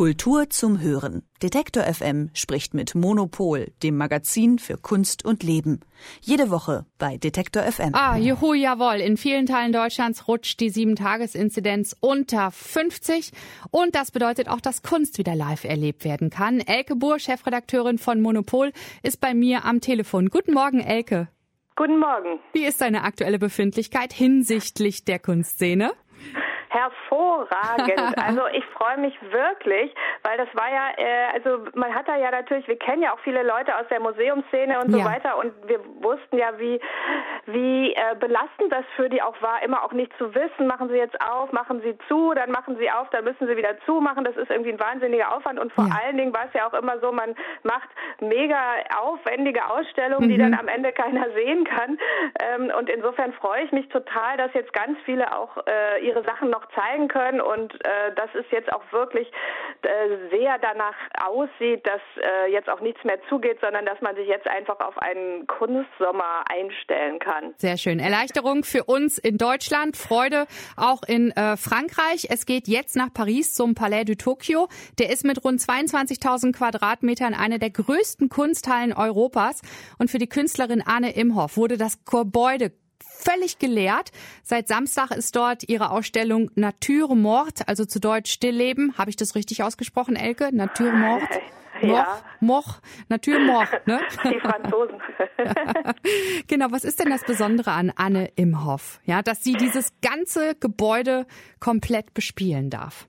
Kultur zum Hören. Detektor FM spricht mit Monopol, dem Magazin für Kunst und Leben. Jede Woche bei Detektor FM. Ah, juhu, jawohl. In vielen Teilen Deutschlands rutscht die Sieben-Tages-Inzidenz unter 50. Und das bedeutet auch, dass Kunst wieder live erlebt werden kann. Elke Buhr, Chefredakteurin von Monopol, ist bei mir am Telefon. Guten Morgen, Elke. Guten Morgen. Wie ist deine aktuelle Befindlichkeit hinsichtlich der Kunstszene? Hervorragend. Also ich freue mich wirklich, weil das war ja, äh, also man hat da ja natürlich, wir kennen ja auch viele Leute aus der Museumsszene und so ja. weiter und wir wussten ja, wie wie äh, belastend das für die auch war, immer auch nicht zu wissen, machen sie jetzt auf, machen sie zu, dann machen sie auf, dann müssen sie wieder zumachen. Das ist irgendwie ein wahnsinniger Aufwand und vor ja. allen Dingen war es ja auch immer so, man macht mega aufwendige Ausstellungen, mhm. die dann am Ende keiner sehen kann. Ähm, und insofern freue ich mich total, dass jetzt ganz viele auch äh, ihre Sachen noch zeigen können und äh, dass es jetzt auch wirklich äh, sehr danach aussieht, dass äh, jetzt auch nichts mehr zugeht, sondern dass man sich jetzt einfach auf einen Kunstsommer einstellen kann. Sehr schön. Erleichterung für uns in Deutschland, Freude auch in äh, Frankreich. Es geht jetzt nach Paris zum Palais du Tokio. Der ist mit rund 22.000 Quadratmetern eine der größten Kunsthallen Europas. Und für die Künstlerin Anne Imhoff wurde das Gebäude völlig geleert. Seit Samstag ist dort ihre Ausstellung Nature Mord, also zu Deutsch Stillleben. Habe ich das richtig ausgesprochen, Elke? Nature Mord? Moch, ja. Moch, Nature Mord, ne? Die Franzosen. genau, was ist denn das Besondere an Anne Imhoff? Ja, dass sie dieses ganze Gebäude komplett bespielen darf.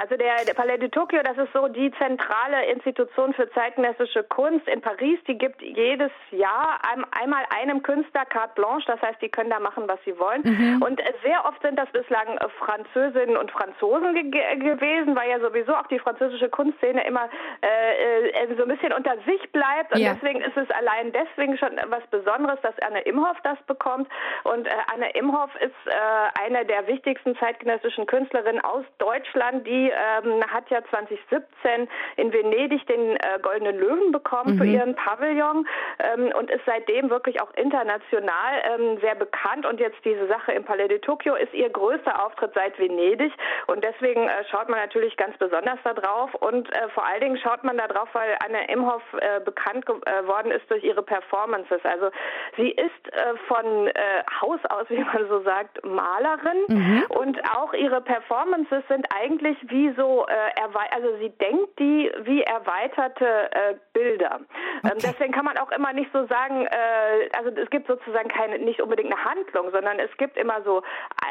Also der, der Palais de Tokyo, das ist so die zentrale Institution für zeitgenössische Kunst in Paris. Die gibt jedes Jahr einmal einem Künstler carte blanche, das heißt, die können da machen, was sie wollen. Mhm. Und sehr oft sind das bislang äh, Französinnen und Franzosen ge gewesen, weil ja sowieso auch die französische Kunstszene immer äh, äh, so ein bisschen unter sich bleibt. Und ja. deswegen ist es allein deswegen schon was Besonderes, dass Anne Imhoff das bekommt. Und äh, Anne Imhoff ist äh, eine der wichtigsten zeitgenössischen Künstlerinnen aus Deutschland, die ähm, hat ja 2017 in Venedig den äh, Goldenen Löwen bekommen mhm. für ihren Pavillon ähm, und ist seitdem wirklich auch international ähm, sehr bekannt. Und jetzt diese Sache im Palais de Tokio ist ihr größter Auftritt seit Venedig. Und deswegen äh, schaut man natürlich ganz besonders da drauf. Und äh, vor allen Dingen schaut man da drauf, weil Anne Imhoff äh, bekannt geworden ist durch ihre Performances. Also sie ist äh, von äh, Haus aus, wie man so sagt, Malerin. Mhm. Und auch ihre Performances sind eigentlich wie wie so, äh, also sie denkt die wie erweiterte äh, Bilder. Ähm, okay. deswegen kann man auch immer nicht so sagen, äh, also es gibt sozusagen keine, nicht unbedingt eine Handlung, sondern es gibt immer so,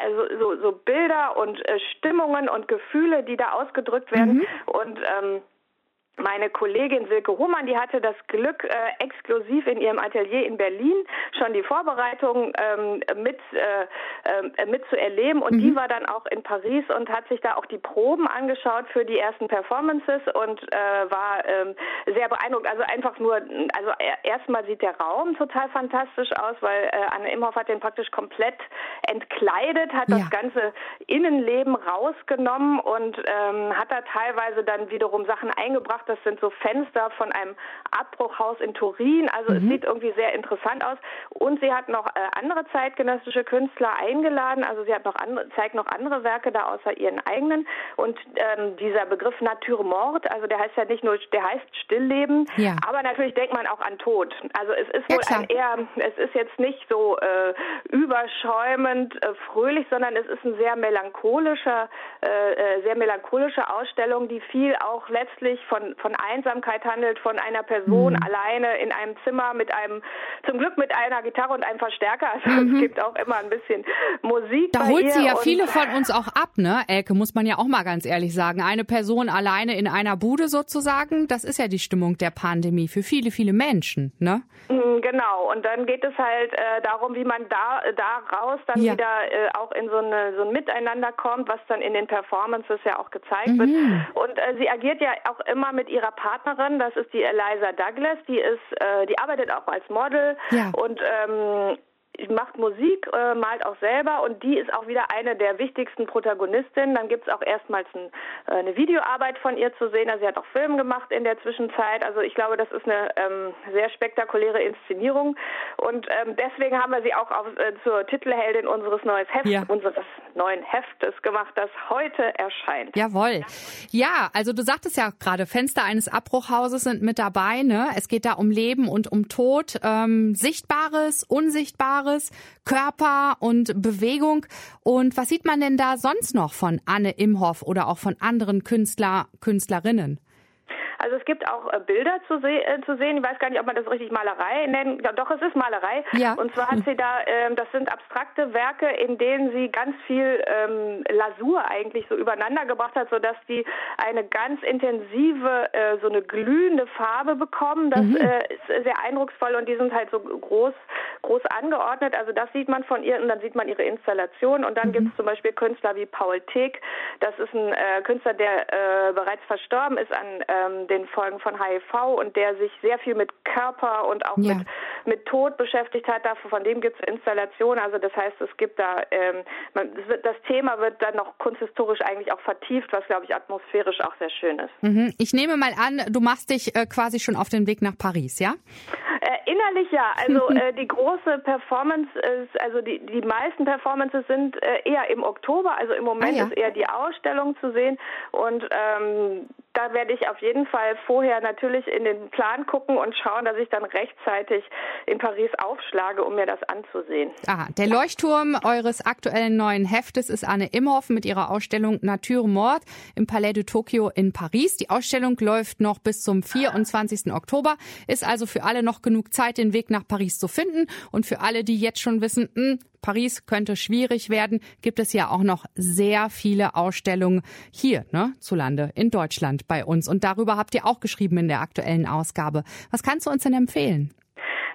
also so, so Bilder und äh, Stimmungen und Gefühle, die da ausgedrückt werden mhm. und ähm, meine Kollegin Silke Hohmann, die hatte das Glück, äh, exklusiv in ihrem Atelier in Berlin schon die Vorbereitung ähm, mit, äh, äh, mitzuerleben. Und mhm. die war dann auch in Paris und hat sich da auch die Proben angeschaut für die ersten Performances und äh, war ähm, sehr beeindruckt. Also einfach nur, also erstmal sieht der Raum total fantastisch aus, weil äh, Anne Imhoff hat den praktisch komplett entkleidet, hat ja. das ganze Innenleben rausgenommen und ähm, hat da teilweise dann wiederum Sachen eingebracht, das sind so Fenster von einem Abbruchhaus in Turin. Also mhm. es sieht irgendwie sehr interessant aus. Und sie hat noch äh, andere zeitgenössische Künstler eingeladen. Also sie hat noch andere, zeigt noch andere Werke da außer ihren eigenen. Und ähm, dieser Begriff Naturmord, also der heißt ja nicht nur, der heißt Stillleben, ja. aber natürlich denkt man auch an Tod. Also es ist wohl ja, ein eher, es ist jetzt nicht so äh, überschäumend äh, fröhlich, sondern es ist ein sehr melancholischer, äh, äh sehr melancholische Ausstellung, die viel auch letztlich von von Einsamkeit handelt, von einer Person mhm. alleine in einem Zimmer mit einem, zum Glück mit einer Gitarre und einem Verstärker. Also mhm. es gibt auch immer ein bisschen Musik. Da holt sie ja viele von uns auch ab, ne? Elke, muss man ja auch mal ganz ehrlich sagen. Eine Person alleine in einer Bude sozusagen, das ist ja die Stimmung der Pandemie für viele, viele Menschen, ne? Mhm, genau. Und dann geht es halt äh, darum, wie man da, da raus dann ja. wieder äh, auch in so, eine, so ein Miteinander kommt, was dann in den Performances ja auch gezeigt mhm. wird. Und äh, sie agiert ja auch immer mit ihrer Partnerin, das ist die Eliza Douglas, die ist, äh, die arbeitet auch als Model ja. und ähm, macht Musik, äh, malt auch selber und die ist auch wieder eine der wichtigsten Protagonistinnen. Dann gibt es auch erstmals ein, äh, eine Videoarbeit von ihr zu sehen. Also sie hat auch Film gemacht in der Zwischenzeit. Also ich glaube, das ist eine ähm, sehr spektakuläre Inszenierung und ähm, deswegen haben wir sie auch auf, äh, zur Titelheldin unseres neues Heft, ja. unseres neuen Heftes gemacht, das heute erscheint. Jawohl. Ja, also du sagtest ja gerade, Fenster eines Abbruchhauses sind mit dabei. Ne? Es geht da um Leben und um Tod, ähm, Sichtbares, Unsichtbares, Körper und Bewegung. Und was sieht man denn da sonst noch von Anne Imhoff oder auch von anderen Künstler, Künstlerinnen? Also es gibt auch äh, Bilder zu, se äh, zu, sehen. Ich weiß gar nicht, ob man das richtig Malerei nennt. Ja, doch, es ist Malerei. Ja. Und zwar hat sie da, ähm, das sind abstrakte Werke, in denen sie ganz viel ähm, Lasur eigentlich so übereinander gebracht hat, sodass die eine ganz intensive, äh, so eine glühende Farbe bekommen. Das mhm. äh, ist sehr eindrucksvoll und die sind halt so groß, groß angeordnet. Also das sieht man von ihr und dann sieht man ihre Installation. Und dann mhm. gibt es zum Beispiel Künstler wie Paul Teek. Das ist ein äh, Künstler, der äh, bereits verstorben ist an ähm, den Folgen von HIV und der sich sehr viel mit Körper und auch ja. mit, mit Tod beschäftigt hat. Von dem gibt es Installationen. Also das heißt, es gibt da, ähm, man, das Thema wird dann noch kunsthistorisch eigentlich auch vertieft, was, glaube ich, atmosphärisch auch sehr schön ist. Mhm. Ich nehme mal an, du machst dich äh, quasi schon auf den Weg nach Paris, ja? Äh, innerlich ja. Also äh, die große Performance ist, also die, die meisten Performances sind äh, eher im Oktober. Also im Moment ah, ja. ist eher die Ausstellung zu sehen. Und ähm, da werde ich auf jeden Fall vorher natürlich in den Plan gucken und schauen, dass ich dann rechtzeitig in Paris aufschlage, um mir das anzusehen. Aha, der Leuchtturm eures aktuellen neuen Heftes ist Anne Imhoff mit ihrer Ausstellung Nature Mord im Palais de Tokio in Paris. Die Ausstellung läuft noch bis zum 24. Oktober, ist also für alle noch genug Zeit, den Weg nach Paris zu finden. Und für alle, die jetzt schon wissen, mh, hm, Paris könnte schwierig werden, gibt es ja auch noch sehr viele Ausstellungen hier, ne, zu Lande in Deutschland bei uns. Und darüber habt ihr auch geschrieben in der aktuellen Ausgabe. Was kannst du uns denn empfehlen?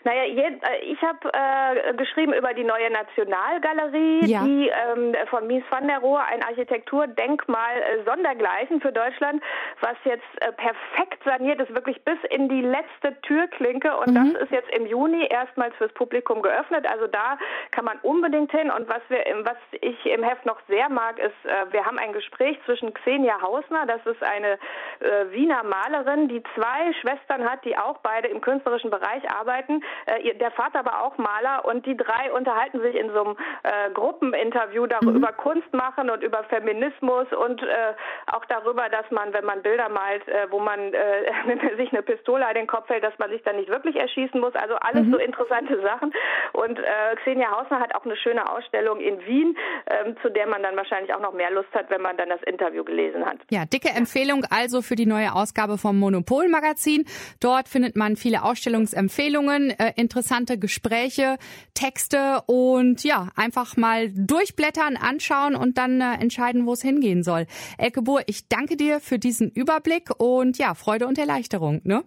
Naja, äh, ich habe äh, geschrieben über die neue Nationalgalerie, ja. die ähm, von Mies van der Rohe ein Architekturdenkmal äh, sondergleichen für Deutschland, was jetzt äh, perfekt saniert ist, wirklich bis in die letzte Türklinke. Und mhm. das ist jetzt im Juni erstmals fürs Publikum geöffnet. Also da kann man unbedingt hin. Und was wir, was ich im Heft noch sehr mag, ist, äh, wir haben ein Gespräch zwischen Xenia Hausner, das ist eine äh, Wiener Malerin, die zwei Schwestern hat, die auch beide im künstlerischen Bereich arbeiten. Äh, der Vater war auch Maler und die drei unterhalten sich in so einem äh, Gruppeninterview darüber mhm. Kunst machen und über Feminismus und äh, auch darüber, dass man, wenn man Bilder malt, äh, wo man äh, sich eine Pistole an den Kopf hält, dass man sich dann nicht wirklich erschießen muss. Also alles mhm. so interessante Sachen. Und äh, Xenia Hausner hat auch eine schöne Ausstellung in Wien, ähm, zu der man dann wahrscheinlich auch noch mehr Lust hat, wenn man dann das Interview gelesen hat. Ja, dicke Empfehlung also für die neue Ausgabe vom Monopol Magazin. Dort findet man viele Ausstellungsempfehlungen. Äh, interessante Gespräche, Texte und ja, einfach mal durchblättern, anschauen und dann äh, entscheiden, wo es hingehen soll. Elke Bohr, ich danke dir für diesen Überblick und ja, Freude und Erleichterung, ne?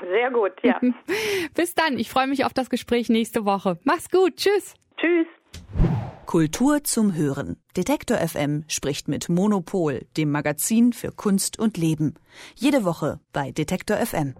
Sehr gut, ja. Bis dann. Ich freue mich auf das Gespräch nächste Woche. Mach's gut. Tschüss. Tschüss. Kultur zum Hören. Detektor FM spricht mit Monopol, dem Magazin für Kunst und Leben. Jede Woche bei Detektor FM.